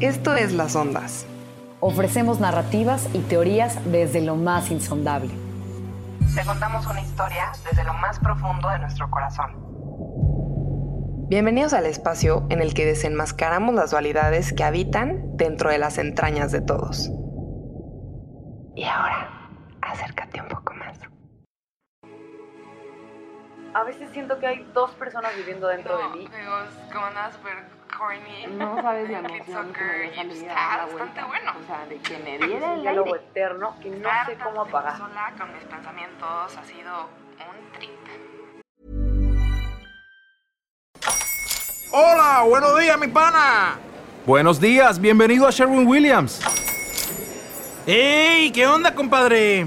Esto es Las Ondas. Ofrecemos narrativas y teorías desde lo más insondable. Te contamos una historia desde lo más profundo de nuestro corazón. Bienvenidos al espacio en el que desenmascaramos las dualidades que habitan dentro de las entrañas de todos. Y ahora, acércate un poco más. A veces siento que hay dos personas viviendo dentro de mí. Como nada corny. No sabes la Clip emoción que me está la bastante bueno. O sea, de que me diera el diálogo eterno que no sé cómo apagar. sola con mis pensamientos ha sido un trip. Hola, buenos días, mi pana. Buenos días, bienvenido a Sherwin Williams. ¡Ey! ¿Qué onda, compadre?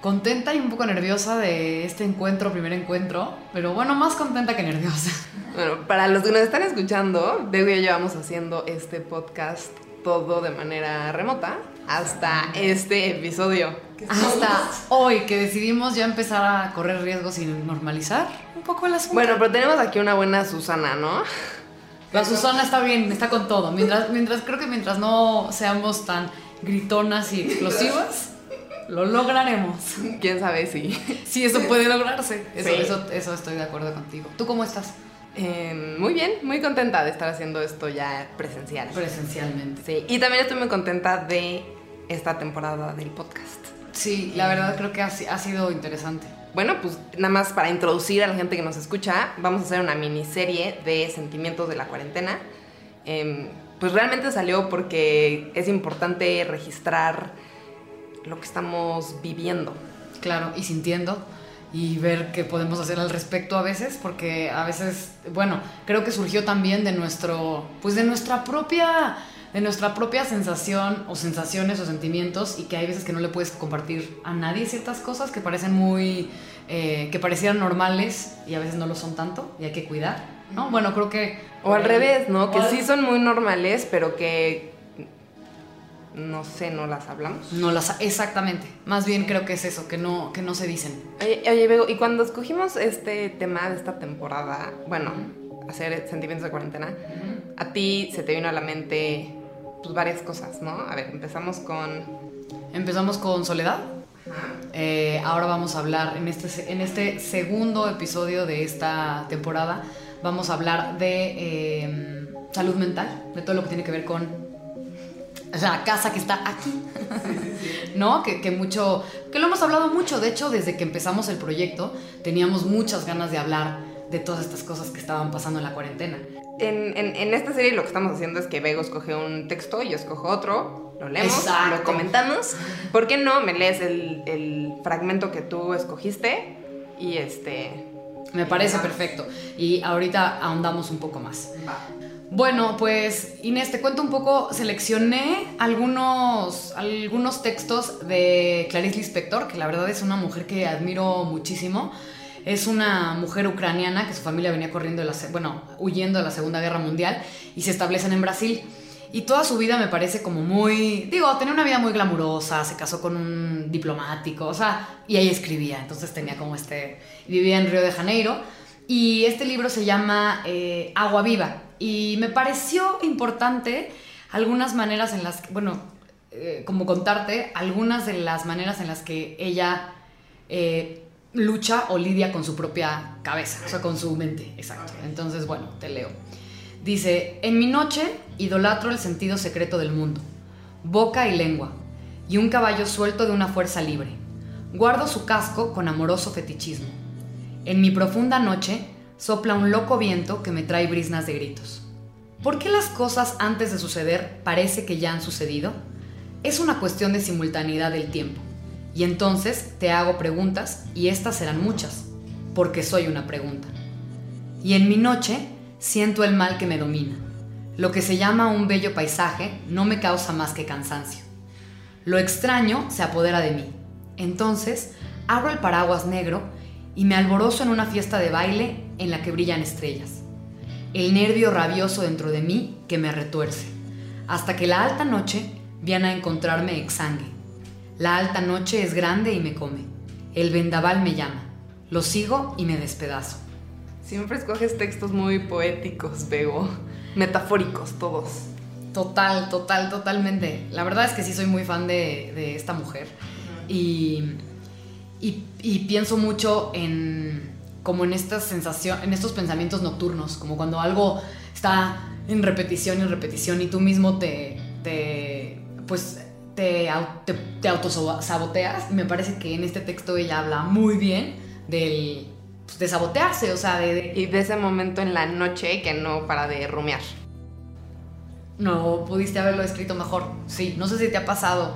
contenta y un poco nerviosa de este encuentro, primer encuentro, pero bueno, más contenta que nerviosa. Bueno, para los que nos están escuchando, Bego y yo llevamos haciendo este podcast todo de manera remota hasta este episodio. Hasta hoy que decidimos ya empezar a correr riesgos y normalizar un poco el asunto. Bueno, pero tenemos aquí una buena Susana, ¿no? La Susana está bien, está con todo. Mientras, mientras creo que mientras no seamos tan gritonas y explosivas, lo lograremos. ¿Quién sabe si? Sí, eso puede lograrse. Eso, Sí. eso, eso estoy de acuerdo contigo. ¿Tú cómo estás? Eh, muy bien, muy contenta de estar haciendo esto ya presencial. Presencialmente. Sí, y también estoy muy contenta de esta temporada del podcast. Sí, la verdad creo que ha, ha sido interesante. Bueno, pues nada más para introducir a la gente que nos escucha, vamos a hacer una miniserie de sentimientos de la cuarentena. Em, pues realmente salió porque es importante registrar lo que estamos viviendo. Claro, y sintiendo y ver qué podemos hacer al respecto a veces, porque a veces, bueno, creo que surgió también de nuestro, pues de nuestra propia, de nuestra propia sensación o sensaciones o sentimientos y que hay veces que no le puedes compartir a nadie ciertas cosas que parecen muy, eh, que parecieran normales y a veces no lo son tanto y hay que cuidar, ¿no? Bueno, creo que... O al revés, ¿no? Que sí son muy normales, pero que, no sé, no las hablamos. No las, exactamente. Más bien creo que es eso, que no, que no se dicen. Oye, oye, Bego, y cuando escogimos este tema de esta temporada, bueno, hacer sentimientos de cuarentena, a ti se te vino a la mente pues varias cosas, ¿no? A ver, empezamos con... Empezamos con Soledad. Eh, ahora vamos a hablar, en este, en este segundo episodio de esta temporada, vamos a hablar de eh, salud mental, de todo lo que tiene que ver con la casa que está aquí. ¿No? Que, que mucho, que lo hemos hablado mucho, de hecho, desde que empezamos el proyecto, teníamos muchas ganas de hablar de todas estas cosas que estaban pasando en la cuarentena. En, en- en esta serie lo que estamos haciendo es que Bego escoge un texto, yo escojo otro, lo leemos, Exacto. lo comentamos. ¿Por qué no me lees el, el fragmento que tú escogiste? Y este... Me parece perfecto. Y ahorita ahondamos un poco más. Bueno, pues Inés, te cuento un poco, seleccioné algunos, algunos textos de Clarice Lispector, que la verdad es una mujer que admiro muchísimo. Es una mujer ucraniana que su familia venía corriendo, de la, bueno, huyendo de la Segunda Guerra Mundial y se establecen en Brasil. Y toda su vida me parece como muy, digo, tenía una vida muy glamurosa, se casó con un diplomático, o sea, y ahí escribía, entonces tenía como este, vivía en Río de Janeiro. Y este libro se llama eh, Agua Viva. Y me pareció importante algunas maneras en las que, bueno, eh, como contarte, algunas de las maneras en las que ella eh, lucha o lidia con su propia cabeza, o sea, con su mente, exacto. Entonces, bueno, te leo. Dice, en mi noche idolatro el sentido secreto del mundo, boca y lengua, y un caballo suelto de una fuerza libre. Guardo su casco con amoroso fetichismo. En mi profunda noche sopla un loco viento que me trae brisnas de gritos. ¿Por qué las cosas antes de suceder parece que ya han sucedido? Es una cuestión de simultaneidad del tiempo. Y entonces te hago preguntas y estas serán muchas, porque soy una pregunta. Y en mi noche siento el mal que me domina. Lo que se llama un bello paisaje no me causa más que cansancio. Lo extraño se apodera de mí. Entonces, abro el paraguas negro y me alborozo en una fiesta de baile en la que brillan estrellas. El nervio rabioso dentro de mí que me retuerce, hasta que la alta noche viene a encontrarme exangue. La alta noche es grande y me come. El vendaval me llama. Lo sigo y me despedazo. Siempre escoges textos muy poéticos, Bego. Metafóricos, todos. Total, total, totalmente. La verdad es que sí soy muy fan de, de esta mujer. y, y, y pienso mucho en como en estas sensación, en estos pensamientos nocturnos, como cuando algo está en repetición y en repetición y tú mismo te, te pues te, au- te, te autosaboteas. Y me parece que en este texto ella habla muy bien del, pues, de sabotearse, o sea, de, de- Y de ese momento en la noche que no para de rumiar. No pudiste haberlo escrito mejor. Sí, no sé si te ha pasado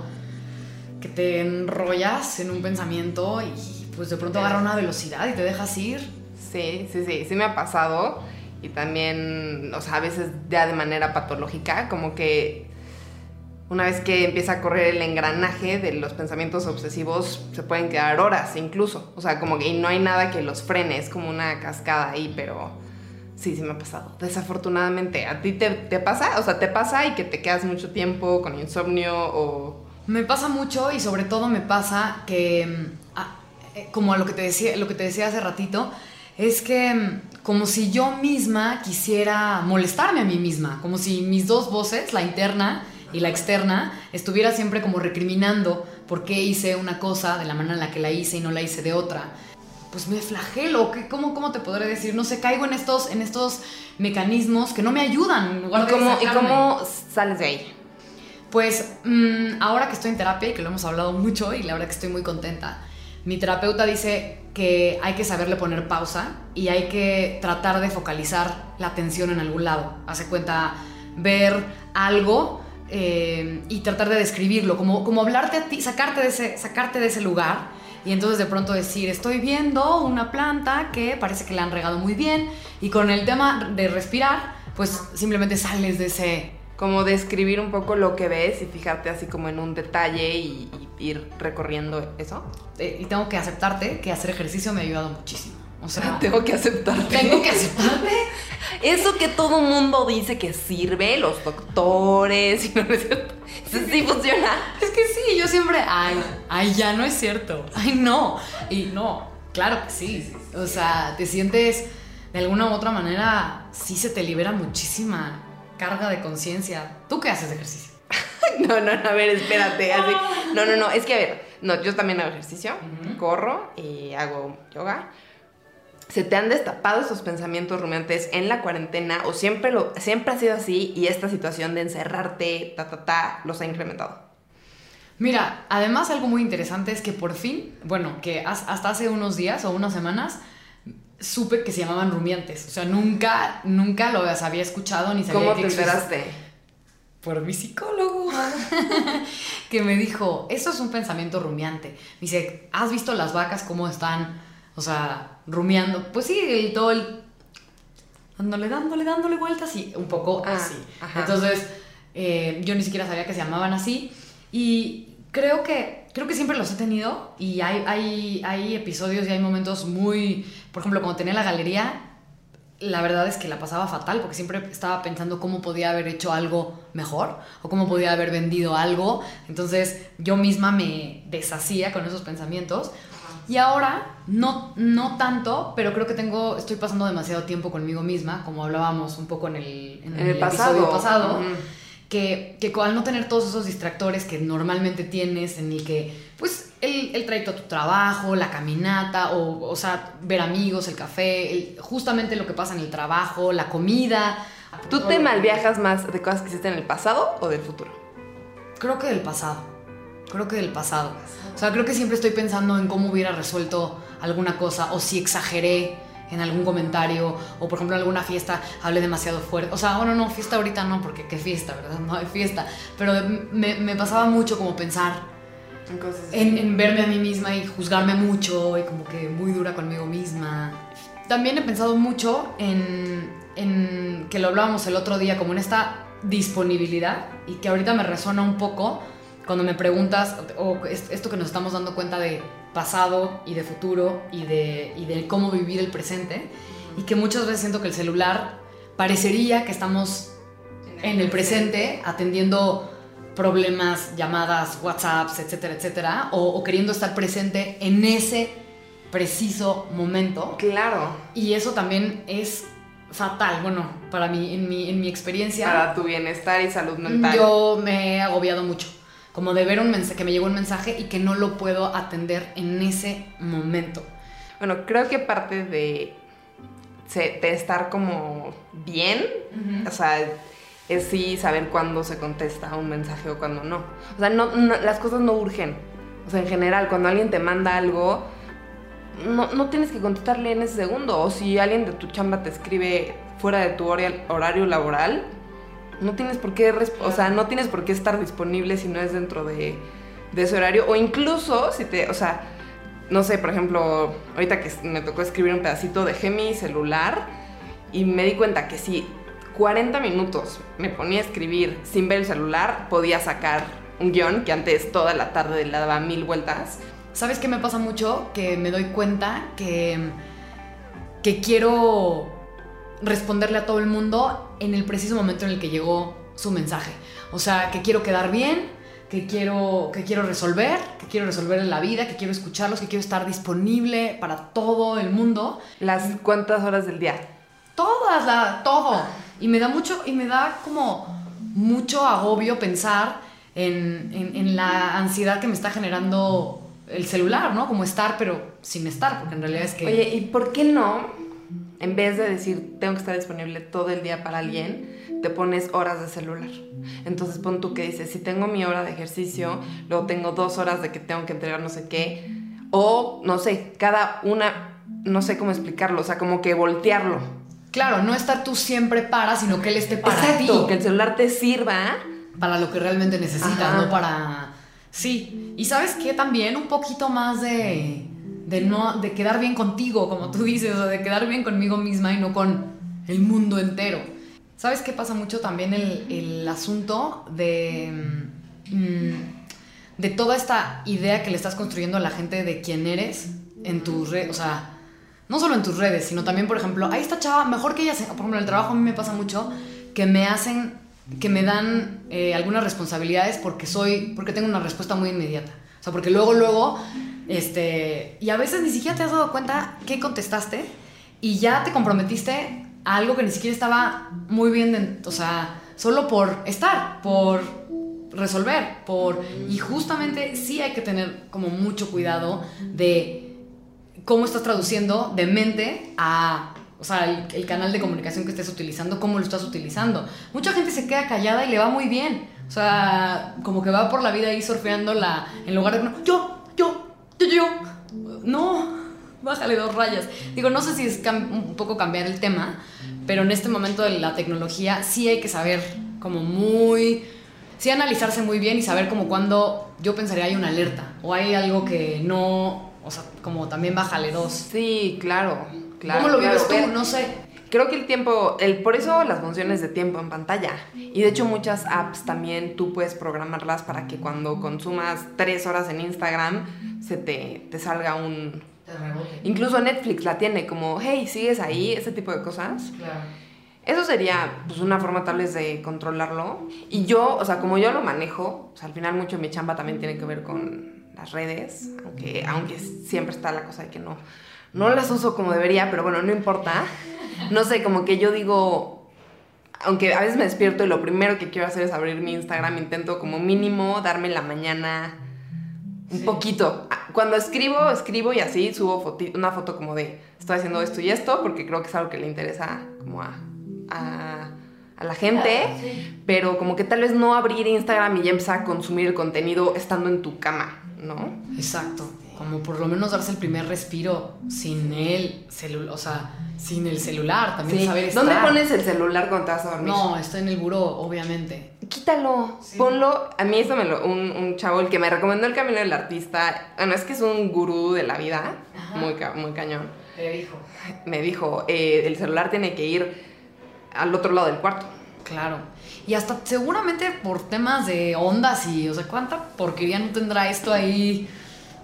que te enrollas en un pensamiento y pues de pronto agarra una velocidad y te dejas ir. Sí, sí, sí, sí me ha pasado. Y también, o sea, a veces ya de manera patológica, como que una vez que empieza a correr el engranaje de los pensamientos obsesivos, se pueden quedar horas incluso. O sea, como que y no hay nada que los frene, es como una cascada ahí, pero sí, sí me ha pasado. Desafortunadamente, ¿a ti te, te pasa? O sea, ¿te pasa y que te quedas mucho tiempo con insomnio o... Me pasa mucho y sobre todo me pasa que, mm, como a lo que te decía, lo que te decía hace ratito, es que mm, como si yo misma quisiera molestarme a mí misma, como si mis dos voces, la interna y la externa, estuviera siempre como recriminando por qué hice una cosa de la manera en la que la hice y no la hice de otra. Pues me flagelo, ¿qué- ¿cómo, cómo te podré decir? No sé, caigo en estos, en estos mecanismos que no me ayudan. ¿Y de cómo, ¿Y sacarme. cómo sales de ahí? Pues mm, ahora que estoy en terapia y que lo hemos hablado mucho y la verdad que estoy muy contenta, mi terapeuta dice que hay que saberle poner pausa y hay que tratar de focalizar la atención en algún lado. Hace cuenta ver algo eh, y tratar de describirlo, como, como hablarte a ti, sacarte de, ese, sacarte de ese lugar y entonces de pronto decir, estoy viendo una planta que parece que la han regado muy bien y con el tema de respirar, pues simplemente sales de ese, como describir un poco lo que ves y fijarte así como en un detalle y, y ir recorriendo eso. eh, y tengo que aceptarte que hacer ejercicio me ha ayudado muchísimo. O sea, Tengo que aceptarte. tengo que aceptarte. Eso que todo mundo dice que sirve, los doctores, y no es cierto. Eso sí funciona. Es que sí, yo siempre, ay, ay, ya no es cierto. Ay, no. Y no, claro que sí. O sea, te sientes de alguna u otra manera, sí se te libera muchísima carga de conciencia. ¿Tú qué haces de ejercicio? No, no, no, a ver, espérate. Así. No, no, no, es que a ver, no, yo también hago ejercicio, corro y hago yoga. ¿Se te han destapado esos pensamientos rumiantes en la cuarentena o siempre, lo, siempre ha sido así y esta situación de encerrarte, ta, ta, ta, los ha incrementado? Mira, además algo muy interesante es que por fin, bueno, que has- hasta hace unos días o unas semanas supe que se llamaban rumiantes. O sea, nunca, nunca lo había escuchado ni sabía ¿Cómo que te enteraste? Por mi psicólogo, que me dijo, eso es un pensamiento rumiante. Me dice, ¿has visto las vacas cómo están, o sea, rumiando? Pues sí, todo el... Dándole, dándole, dándole vueltas y un poco Ah, así. ajá. Entonces, eh, yo ni siquiera sabía que se llamaban así. Y creo que, creo que siempre los he tenido y hay, hay, hay episodios y hay momentos muy... Por ejemplo, cuando tenía la galería, la verdad es que la pasaba fatal porque siempre estaba pensando cómo podía haber hecho algo mejor o cómo podía haber vendido algo. Entonces yo misma me deshacía con esos pensamientos. Y ahora, no, no tanto, pero creo que tengo, estoy pasando demasiado tiempo conmigo misma, como hablábamos un poco en el, En el pasado. episodio pasado Ujú. que, que al no tener todos esos distractores que normalmente tienes en el que, pues, el, el trayecto a tu trabajo, la caminata, o, o sea, ver amigos, el café, el- justamente lo que pasa en el trabajo, la comida. ¿Tú te malviajas más de cosas que hiciste en el pasado o del futuro? Creo que del pasado. Creo que del pasado. O sea, creo que siempre estoy pensando en cómo hubiera resuelto alguna cosa o si exageré en algún comentario o por ejemplo en alguna fiesta hablé demasiado fuerte. O sea, bueno, no, fiesta ahorita no, porque qué fiesta, ¿verdad? No hay fiesta. Pero me, me pasaba mucho como pensar En cosas en, en verme a mí misma y juzgarme mucho y como que muy dura conmigo misma. También he pensado mucho en, en que lo hablábamos el otro día, como en esta disponibilidad y que ahorita me resuena un poco cuando me preguntas, o esto que nos estamos dando cuenta de pasado y de futuro y de, y de cómo vivir el presente, y que muchas veces siento que el celular parecería que estamos en el presente atendiendo problemas, llamadas, WhatsApps, etcétera, etcétera, o, o, queriendo estar presente en ese preciso momento. Claro. Y eso también es fatal, bueno, para mí, en mi, en mi experiencia. Para tu bienestar y salud mental. Yo me he agobiado mucho. Como de ver un mensaje, que me llegó un mensaje y que no lo puedo atender en ese momento. Bueno, creo que parte de, de estar como bien, o sea, es sí saber cuándo se contesta un mensaje o cuándo no. O sea, no, las cosas no urgen. O sea, en general, cuando alguien te manda algo, no, no, tienes que contestarle en ese segundo. O si alguien de tu chamba te escribe fuera de tu horario laboral, no tienes por qué, o sea, no tienes por qué estar disponible si no es dentro de, de, ese horario. O incluso si te, o sea, no sé, por ejemplo, ahorita que me tocó escribir un pedacito, dejé mi celular y me di cuenta que si 40 minutos me ponía a escribir sin ver el celular, podía sacar un guion que antes toda la tarde le daba mil vueltas ¿Sabes qué me pasa mucho? Que me doy cuenta que, que quiero responderle a todo el mundo en el preciso momento en el que llegó su mensaje. O sea, que quiero quedar bien, que quiero, que quiero resolver, que quiero resolver en la vida, que quiero escucharlos, que quiero estar disponible para todo el mundo. ¿Las cuántas horas del día? Todas, la, todo. Y me da mucho, y me da como mucho agobio pensar en, en, en la ansiedad que me está generando el celular, ¿no? Como estar, pero sin estar, porque en realidad es que... Oye, ¿y por qué no, en vez de decir tengo que estar disponible todo el día para alguien, te pones horas de celular? Entonces pon tú que dices, si tengo mi hora de ejercicio, luego tengo dos horas de que tengo que entregar no sé qué, o no sé, cada una, no sé cómo explicarlo, o sea, como que voltearlo. Claro, no estar tú siempre para, sino que él esté para Exacto, que el celular te sirva. Para lo que realmente necesitas, no para Sí, y sabes que también un poquito más de, de, no, de quedar bien contigo, como tú dices, o de quedar bien conmigo misma y no con el mundo entero. ¿Sabes qué pasa mucho también el, el asunto de, mm, de toda esta idea que le estás construyendo a la gente de quién eres en tus redes? O sea, no solo en tus redes, sino también, por ejemplo, ahí está chava, mejor que ella, por ejemplo, en el trabajo a mí me pasa mucho que me hacen que me dan eh, algunas responsabilidades porque soy, porque tengo una respuesta muy inmediata. O sea, porque luego, luego, este, y a veces ni siquiera te has dado cuenta qué contestaste y ya te comprometiste a algo que ni siquiera estaba muy bien, o sea, solo por estar, por resolver, por, y justamente sí hay que tener como mucho cuidado de cómo estás traduciendo de mente a o sea, el, canal de comunicación que estés utilizando, cómo lo estás utilizando. Mucha gente se queda callada y le va muy bien. O sea, como que va por la vida ahí surfeando la, en lugar de, yo, yo, yo, yo. No, bájale dos rayas. Digo, no sé si es un poco cambiar el tema, pero en este momento de la tecnología sí hay que saber como muy, sí analizarse muy bien y saber como cuando yo pensaría hay una alerta o hay algo que no, o sea, como también bájale dos. Sí, claro. ¿Cómo lo vives tú? No sé. Creo que el tiempo, el, por eso las funciones de tiempo en pantalla. Y de hecho muchas apps también tú puedes programarlas para que cuando consumas tres horas en Instagram se te, te salga un... Incluso Netflix la tiene como, hey, sigues ahí, ese tipo de cosas. Claro. Eso sería pues, una forma tal vez de controlarlo. Y yo, o sea, como yo lo manejo, o sea, al final mucho de mi chamba también tiene que ver con las redes, aunque, aunque siempre está la cosa de que no no las uso como debería, pero bueno, no importa. No sé, como que yo digo, aunque a veces me despierto y lo primero que quiero hacer es abrir mi Instagram, intento como mínimo darme la mañana un poquito. Cuando escribo, escribo y así subo una foto como de estoy haciendo esto y esto, porque creo que es algo que le interesa como a, a, la gente, pero como que tal vez no abrir Instagram y ya empezar a consumir el contenido estando en tu cama, ¿no? Exacto como por lo menos darse el primer respiro sin el celular, o sea, sin el celular, también saber estar. ¿Dónde pones el celular cuando te vas a dormir? No, está en el buró, obviamente. Quítalo, ponlo. A mí eso me lo, un, un, chavo, el que me recomendó el camino del artista, bueno, es que es un gurú de la vida, muy, muy cañón. Me dijo. Me dijo, eh, el celular tiene que ir al otro lado del cuarto. Claro. Y hasta seguramente por temas de ondas y, o sea, cuánta porquería no tendrá esto ahí.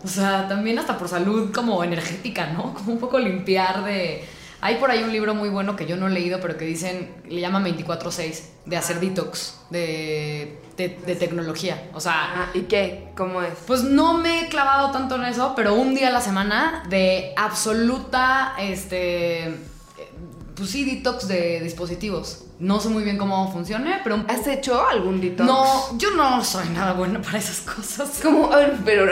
O sea, también hasta por salud como energética, ¿no? Como un poco limpiar de... Hay por ahí un libro muy bueno que yo no he leído, pero que dicen, le llaman 24-6, de hacer detox de, de, de tecnología. O sea, Ah, ¿Y qué? ¿Cómo es? pues no me he clavado tanto en eso, pero un día a la semana de absoluta, este, pues sí, detox de dispositivos. No sé muy bien cómo funcione, pero ¿Has hecho algún detox? no, yo no soy nada buena para esas cosas. Como, pero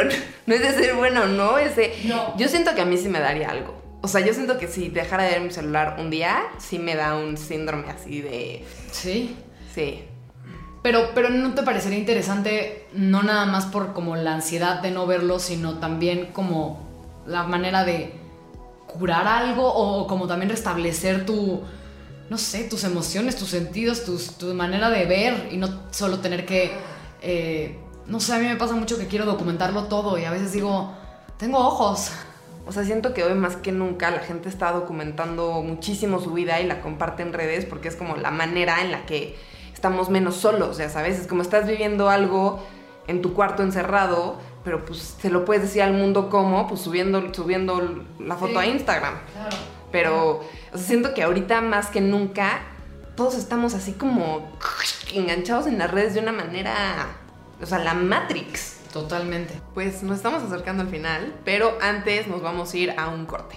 no es de ser bueno, ¿no? Es de- No. Yo siento que a mí sí me daría algo. O sea, yo siento que si dejara de ver mi celular un día, sí me da un síndrome así de... Sí. Sí. Pero, pero no te parecería interesante, no nada más por como la ansiedad de no verlo, sino también como la manera de curar algo o como también restablecer tu, no sé, tus emociones, tus sentidos, tus, tu manera de ver y no solo tener que, eh, no sé, a mí me pasa mucho que quiero documentarlo todo y a veces digo, tengo ojos. O sea, siento que hoy más que nunca la gente está documentando muchísimo su vida y la comparte en redes porque es como la manera en la que estamos menos solos, ya sabes, es como estás viviendo algo en tu cuarto encerrado, pero pues se lo puedes decir al mundo como, pues subiendo, subiendo la foto a Instagram. Claro. Pero o sea, siento que ahorita más que nunca todos estamos así como enganchados en las redes de una manera, o sea, la Matrix. Totalmente. Pues nos estamos acercando al final, pero antes nos vamos a ir a un corte.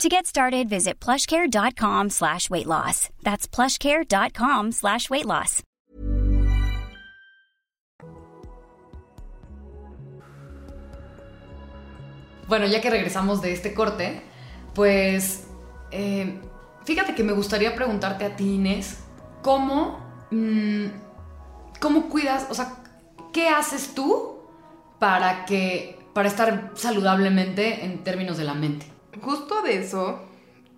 To get started, visit plushcare.com slash weight loss. That's plushcare.com slash weight loss. Bueno, ya que regresamos de este corte, pues eh, fíjate que me gustaría preguntarte a ti, Inés, ¿cómo, mm, cómo cuidas, o sea, qué haces tú para que, para estar saludablemente en términos de la mente? Justo de eso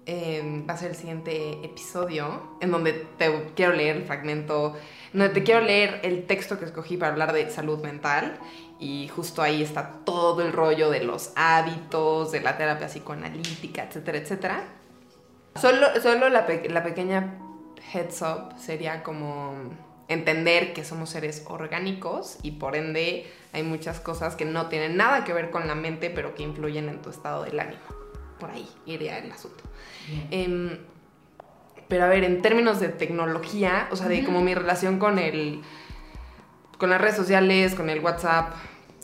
eh, va a ser el siguiente episodio, en donde te quiero leer el fragmento, en donde te quiero leer el texto que escogí para hablar de salud mental. Y justo ahí está todo el rollo de los hábitos, de la terapia psicoanalítica, etcétera, etcétera. Solo, solo la, pe- la pequeña heads up sería como entender que somos seres orgánicos y por ende hay muchas cosas que no tienen nada que ver con la mente, pero que influyen en tu estado del ánimo. Por ahí iría el asunto. Em, pero a ver, en términos de tecnología, o sea, de como mi relación con el. con las redes sociales, con el WhatsApp.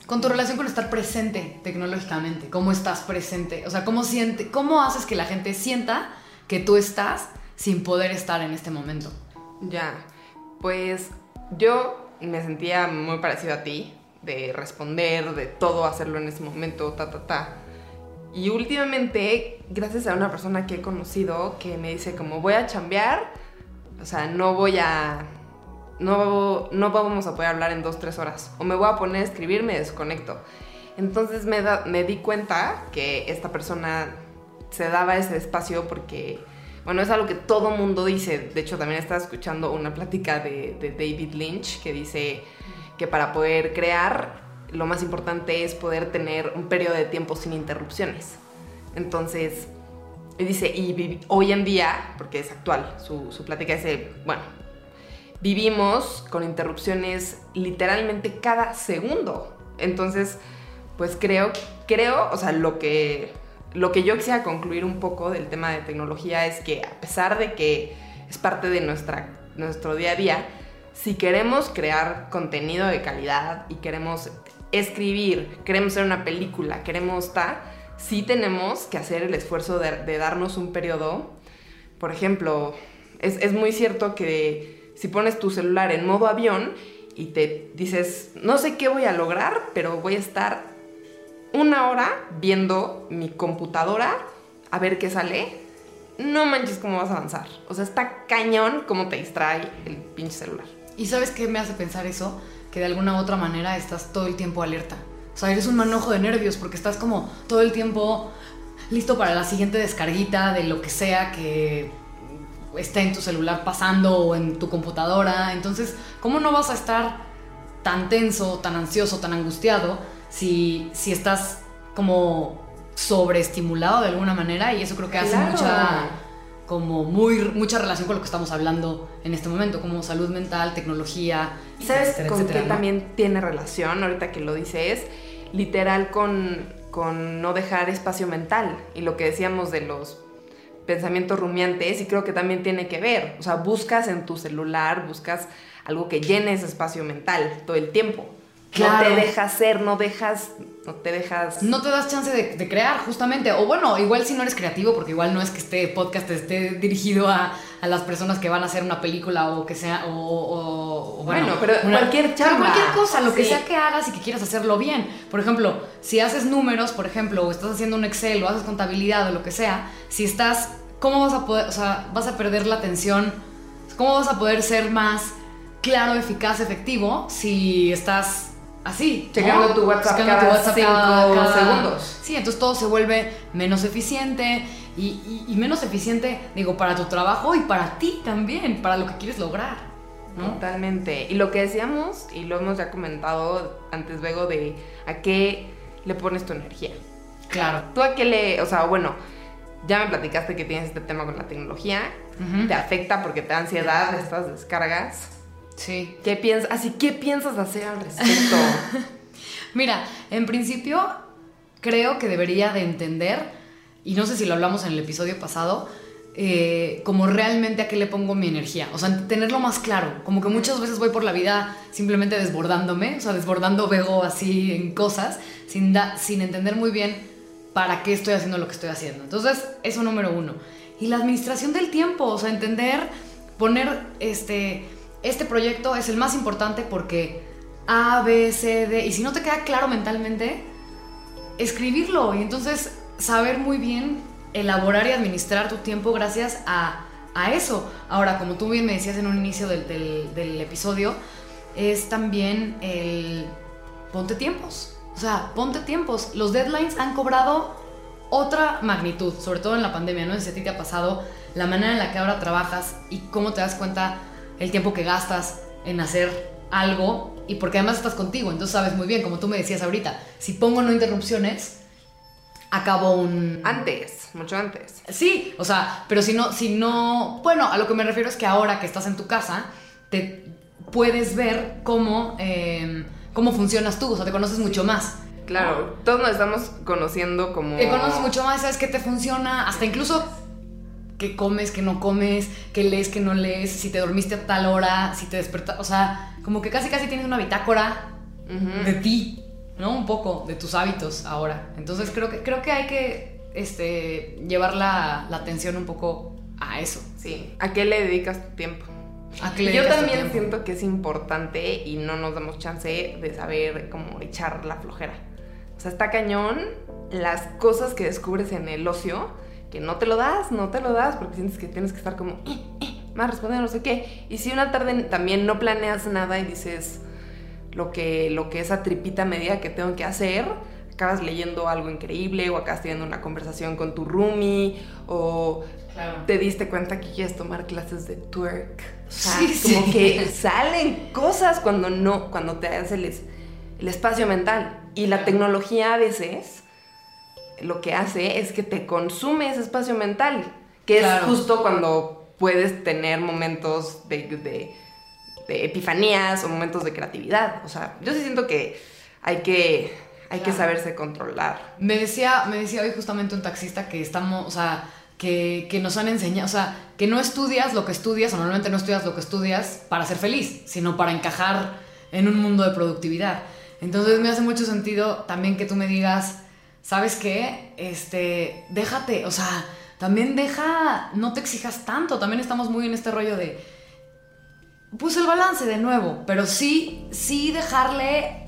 Con tu relación con estar presente tecnológicamente, ¿cómo estás presente? O sea, ¿cómo, siente, ¿cómo haces que la gente sienta que tú estás sin poder estar en este momento? Ya. Pues yo me sentía muy parecido a ti, de responder, de todo hacerlo en ese momento, ta, ta, ta. Y últimamente, gracias a una persona que he conocido que me dice como voy a chambear, o sea, no voy a... No, no vamos a poder hablar en dos, tres horas. O me voy a poner a escribir, me desconecto. Entonces me, me di cuenta que esta persona se daba ese espacio porque, bueno, es algo que todo mundo dice. De hecho, también estaba escuchando una plática de, de David Lynch que dice que para poder crear, lo más importante es poder tener un periodo de tiempo sin interrupciones. Entonces, dice, y hoy en día, porque es actual, su, su plática dice, bueno, vivimos con interrupciones literalmente cada segundo. Entonces, pues creo, creo, o sea, lo que, lo que yo quisiera concluir un poco del tema de tecnología es que a pesar de que es parte de nuestra, nuestro día a día, si queremos crear contenido de calidad y queremos escribir, queremos hacer una película, queremos estar, sí tenemos que hacer el esfuerzo de, de darnos un periodo. Por ejemplo, es, es muy cierto que si pones tu celular en modo avión y te dices, no sé qué voy a lograr, pero voy a estar una hora viendo mi computadora a ver qué sale, no manches cómo vas a avanzar. O sea, está cañón cómo te distrae el pinche celular. ¿Y sabes qué me hace pensar eso? Que de alguna u otra manera estás todo el tiempo alerta. O sea, eres un manojo de nervios porque estás como todo el tiempo listo para la siguiente descarguita de lo que sea que esté en tu celular pasando o en tu computadora. Entonces, ¿cómo no vas a estar tan tenso, tan ansioso, tan angustiado si, si estás como sobreestimulado de alguna manera? Y eso creo que hace Claro. mucha como muy mucha relación con lo que estamos hablando en este momento, como salud mental, tecnología, ¿Sabes etcétera, con etcétera, qué ¿no? también tiene relación ahorita que lo dices? Literal con, con no dejar espacio mental y lo que decíamos de los pensamientos rumiantes y creo que también tiene que ver. O sea, buscas en tu celular, buscas algo que llene ese espacio mental todo el tiempo. Claro. No te dejas ser, no dejas, no te dejas... No te das chance de, de crear, justamente. O bueno, igual si no eres creativo, porque igual no es que este podcast esté dirigido a, a las personas que van a hacer una película o que sea, o, o- o, Bueno, pero cualquier pero chamba. cualquier cosa, lo que sea que hagas y que quieras hacerlo bien. Por ejemplo, si haces números, por ejemplo, o estás haciendo un Excel o haces contabilidad o lo que sea, si estás, ¿cómo vas a poder, o sea, vas a perder la atención? ¿Cómo vas a poder ser más claro, eficaz, efectivo si estás así? Checando tu WhatsApp cada cinco segundos. Sí, entonces todo se vuelve menos eficiente y, y- y menos eficiente, digo, para tu trabajo y para ti también, para lo que quieres lograr. ¿no? Totalmente. Y lo que decíamos, y lo hemos ya comentado antes, Bego, de a qué le pones tu energía. Claro. ¿Tú a qué le, o sea, bueno, ya me platicaste que tienes este tema con la tecnología, te afecta porque te da ansiedad estas descargas. Sí. ¿Qué piensas? Así, ¿qué piensas hacer al respecto? Mira, en principio creo que debería de entender, y no sé si lo hablamos en el episodio pasado, eh, como realmente a qué le pongo mi energía. O sea, tenerlo más claro. Como que muchas veces voy por la vida simplemente desbordándome, o sea, desbordando vego así en cosas, sin, da- sin entender muy bien para qué estoy haciendo lo que estoy haciendo. Entonces, eso número uno. Y la administración del tiempo, o sea, entender, poner este, este proyecto es el más importante porque A, B, C, D, y si no te queda claro mentalmente, escribirlo y entonces saber muy bien elaborar y administrar tu tiempo gracias a, a eso. Ahora, como tú bien me decías en un inicio del, del- episodio, es también el ponte tiempos. O sea, ponte tiempos. Los deadlines han cobrado otra magnitud, sobre todo en la pandemia. No sé si a ti te ha pasado la manera en la que ahora trabajas y cómo te das cuenta el tiempo que gastas en hacer algo y porque además estás contigo, entonces sabes muy bien, como tú me decías ahorita, si pongo no interrupciones, acabo un... antes, mucho antes. Sí, o sea, pero si no, si no, bueno, a lo que me refiero es que ahora que estás en tu casa, te puedes ver cómo, eh, cómo funcionas tú, o sea, te conoces mucho más. Claro, todos nos estamos conociendo como... Te conoces mucho más, sabes qué te funciona, hasta incluso qué comes, qué no comes, qué lees, qué no lees, si te dormiste a tal hora, si te despertas, o sea, como que casi casi tienes una bitácora de ti, ¿no? Un poco de tus hábitos ahora. Entonces creo que, creo que hay que este, llevar la, la atención un poco a eso. Sí, ¿a qué le dedicas tu tiempo? A le Yo dedicas tu también tiempo. siento que es importante y no nos damos chance de saber cómo echar la flojera. O sea, está cañón las cosas que descubres en el ocio, que no te lo das, no te lo das, porque sientes que tienes que estar como, eh, eh, más responder no sé qué. Y si una tarde también no planeas nada y dices lo que, lo que esa tripita medida que tengo que hacer, acabas leyendo algo increíble o acabas teniendo una conversación con tu roomie o Claro. te diste cuenta que quieres tomar clases de twerk. O sea, Sí, como sí. que salen cosas cuando no, cuando te das el, es- el espacio mental. Y la tecnología a veces lo que hace es que te consume ese espacio mental, que Claro. es justo cuando puedes tener momentos de, de- de epifanías o momentos de creatividad. O sea, yo sí siento que hay que, hay que saberse controlar. Me decía, me decía hoy justamente un taxista que estamos, o sea, que, que nos han enseñado, o sea, que no estudias lo que estudias, o normalmente no estudias lo que estudias para ser feliz, sino para encajar en un mundo de productividad. Entonces me hace mucho sentido también que tú me digas, ¿sabes qué? Este, déjate, o sea, también deja, no te exijas tanto, también estamos muy en este rollo de, pues el balance de nuevo, pero sí, sí dejarle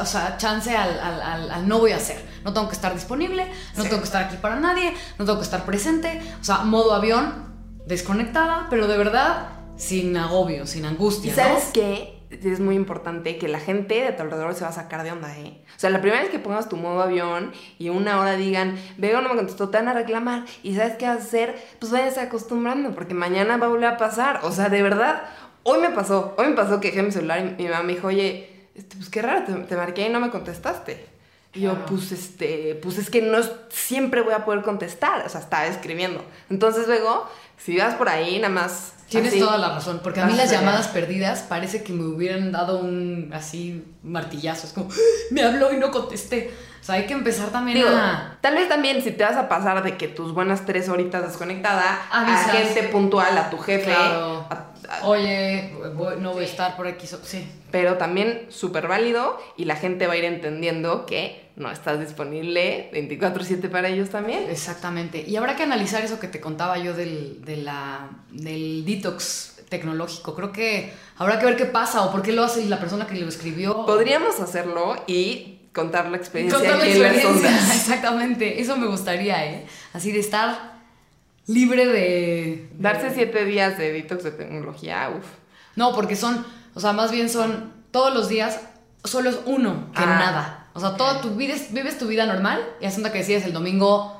o sea, chance al, al- al- al no voy a hacer. No tengo que estar disponible, no tengo que estar aquí para nadie, no tengo que estar presente. O sea, modo avión, desconectada, pero de verdad sin agobio, sin angustia. ¿Y ¿no? sabes qué? Es muy importante que la gente de tu alrededor se va a sacar de onda, ¿eh? O sea, la primera vez que pongas tu modo avión y una hora digan, Vega no me contestó, te van a reclamar. ¿Y sabes qué vas a hacer? Pues váyanse acostumbrando, porque mañana va a volver a pasar. O sea, de verdad, hoy me pasó. Hoy me pasó que dejé mi celular y mi mamá me dijo, oye, este, pues qué raro, te, te marqué y no me contestaste. Y yo, pues, este, pues es que no siempre voy a poder contestar. O sea, estaba escribiendo. Entonces luego, si vas por ahí, nada más... Tienes así, toda la razón, porque a mí las llamadas perdidas parece que me hubieran dado un así martillazo. Es como, "Ah, me habló y no contesté. O sea, hay que empezar también Digo, a. tal vez también si te vas a pasar de que tus buenas tres horitas desconectada, Avisas. a gente puntual, a tu jefe, Claro. a- a- Oye, voy- no voy a estar por aquí. so- Sí. pero también súper válido y la gente va a ir entendiendo que no estás disponible 24/7 para ellos también. Exactamente. Y habrá que analizar eso que te contaba yo del, de la, del detox tecnológico. Creo que habrá que ver qué pasa o por qué lo hace la persona que lo escribió. Podríamos hacerlo y contar la experiencia Contar la aquí en las experiencia. Exactamente. Eso me gustaría, ¿eh? Así de estar libre de... Darse siete días de detox de tecnología, uff. No, porque son, o sea, más bien son todos los días, solo es uno que Ah, nada. O sea, todo tu vida, es- vives tu vida normal y asunto que decías el domingo,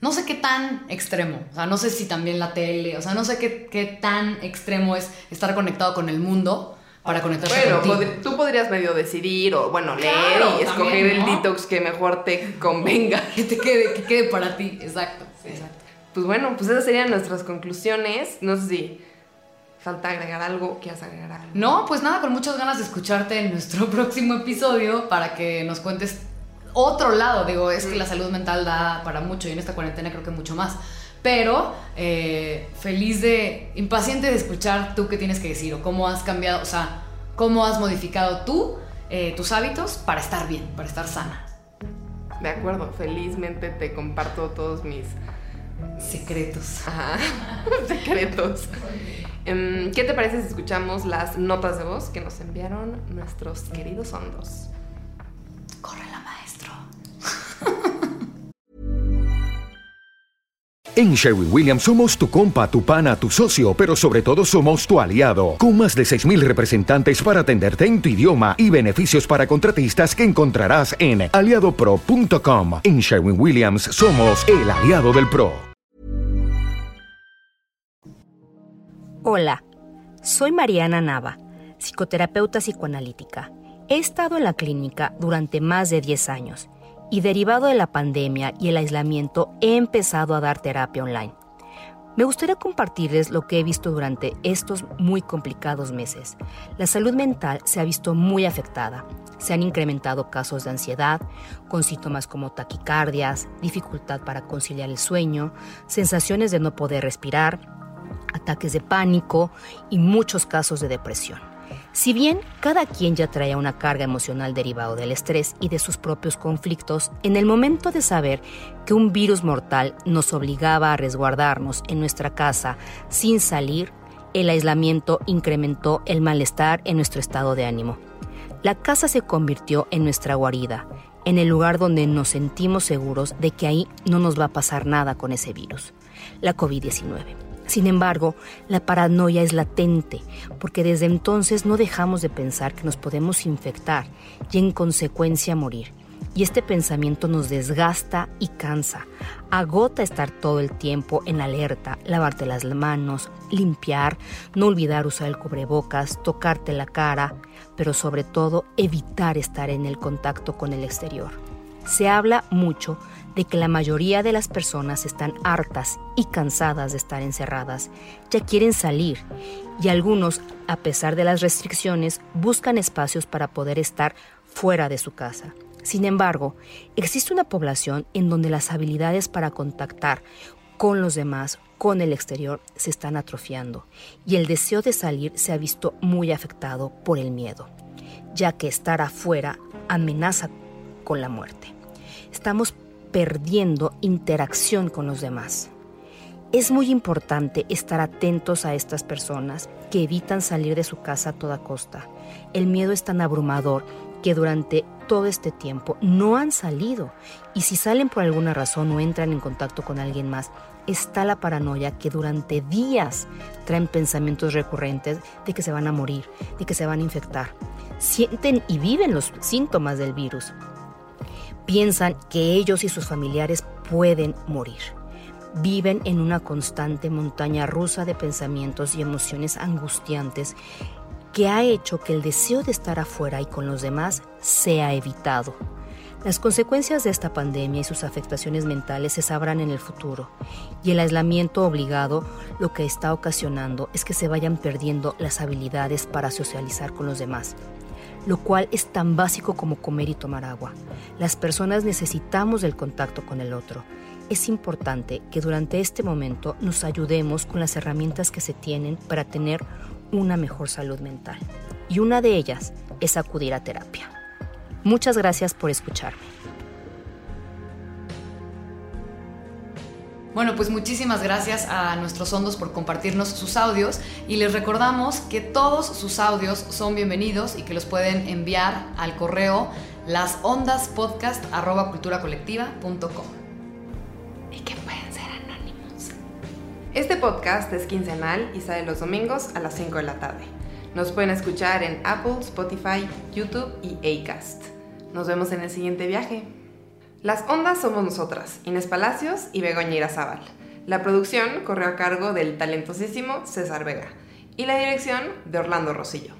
no sé qué tan extremo. O sea, no sé si también la tele, o sea, no sé qué, qué tan extremo es estar conectado con el mundo para conectarse Bueno, contigo. podri- tú podrías medio decidir o, bueno, leer Claro, y escoger el detox que mejor te convenga. Que te quede, que quede para ti. Exacto. exacto. Pues bueno, pues esas serían nuestras conclusiones. No sé si falta agregar algo, quieras agregar algo. No, pues nada, con muchas ganas de escucharte en nuestro próximo episodio para que nos cuentes otro lado. Digo, es que la salud mental da para mucho y en esta cuarentena creo que mucho más. Pero eh, feliz de, impaciente de escuchar tú qué tienes que decir o cómo has cambiado, o sea, cómo has modificado tú eh, tus hábitos para estar bien, para estar sana. De acuerdo, felizmente te comparto todos mis Secretos. ajá, secretos. Em, ¿Qué te parece si escuchamos las notas de voz que nos enviaron nuestros queridos hondos? Córrela, maestro. En Sherwin Williams somos tu compa, tu pana, tu socio, pero sobre todo somos tu aliado, con más de 6.000 representantes para atenderte en tu idioma y beneficios para contratistas que encontrarás en aliadopro.com. En Sherwin Williams somos el aliado del PRO. Hola, soy Mariana Nava, psicoterapeuta psicoanalítica. He estado en la clínica durante más de 10 años y derivado de la pandemia y el aislamiento he empezado a dar terapia online. Me gustaría compartirles lo que he visto durante estos muy complicados meses. La salud mental se ha visto muy afectada. Se han incrementado casos de ansiedad, con síntomas como taquicardias, dificultad para conciliar el sueño, sensaciones de no poder respirar, ataques de pánico y muchos casos de depresión. Si bien cada quien ya traía una carga emocional derivado del estrés y de sus propios conflictos, en el momento de saber que un virus mortal nos obligaba a resguardarnos en nuestra casa sin salir, el aislamiento incrementó el malestar en nuestro estado de ánimo. La casa se convirtió en nuestra guarida, en el lugar donde nos sentimos seguros de que ahí no nos va a pasar nada con ese virus, la COVID-19. Sin embargo, la paranoia es latente, porque desde entonces no dejamos de pensar que nos podemos infectar y en consecuencia morir. Y este pensamiento nos desgasta y cansa. Agota estar todo el tiempo en alerta, lavarte las manos, limpiar, no olvidar usar el cubrebocas, tocarte la cara, pero sobre todo evitar estar en el contacto con el exterior. Se habla mucho de que la mayoría de las personas están hartas y cansadas de estar encerradas, ya quieren salir y algunos, a pesar de las restricciones, buscan espacios para poder estar fuera de su casa. Sin embargo, existe una población en donde las habilidades para contactar con los demás, con el exterior, se están atrofiando y el deseo de salir se ha visto muy afectado por el miedo, ya que estar afuera amenaza con la muerte. Estamos perdiendo interacción con los demás. Es muy importante estar atentos a estas personas que evitan salir de su casa a toda costa. El miedo es tan abrumador que durante todo este tiempo no han salido y si salen por alguna razón o entran en contacto con alguien más, está la paranoia que durante días traen pensamientos recurrentes de que se van a morir, de que se van a infectar. Sienten y viven los síntomas del virus. Piensan que ellos y sus familiares pueden morir. Viven en una constante montaña rusa de pensamientos y emociones angustiantes que ha hecho que el deseo de estar afuera y con los demás sea evitado. Las consecuencias de esta pandemia y sus afectaciones mentales se sabrán en el futuro, y el aislamiento obligado lo que está ocasionando es que se vayan perdiendo las habilidades para socializar con los demás, lo cual es tan básico como comer y tomar agua. Las personas necesitamos del contacto con el otro. Es importante que durante este momento nos ayudemos con las herramientas que se tienen para tener una mejor salud mental. Y una de ellas es acudir a terapia. Muchas gracias por escucharme. Bueno, pues muchísimas gracias a nuestros hondos por compartirnos sus audios y les recordamos que todos sus audios son bienvenidos y que los pueden enviar al correo lasondaspodcast.culturacolectiva.com y que pueden ser anónimos. Este podcast es quincenal y sale los domingos a las 5 de la tarde. Nos pueden escuchar en Apple, Spotify, YouTube y Acast. Nos vemos en el siguiente viaje. Las ondas somos nosotras, Inés Palacios y Begoña Irazábal. La producción corrió a cargo del talentosísimo César Vega y la dirección de Orlando Rosillo.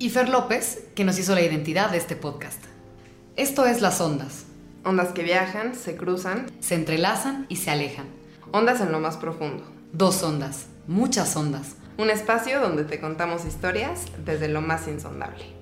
Y Fer López, que nos hizo la identidad de este podcast. Esto es Las Ondas. Ondas que viajan, se cruzan, se entrelazan y se alejan. Ondas en lo más profundo. Dos ondas, muchas ondas. Un espacio donde te contamos historias desde lo más insondable.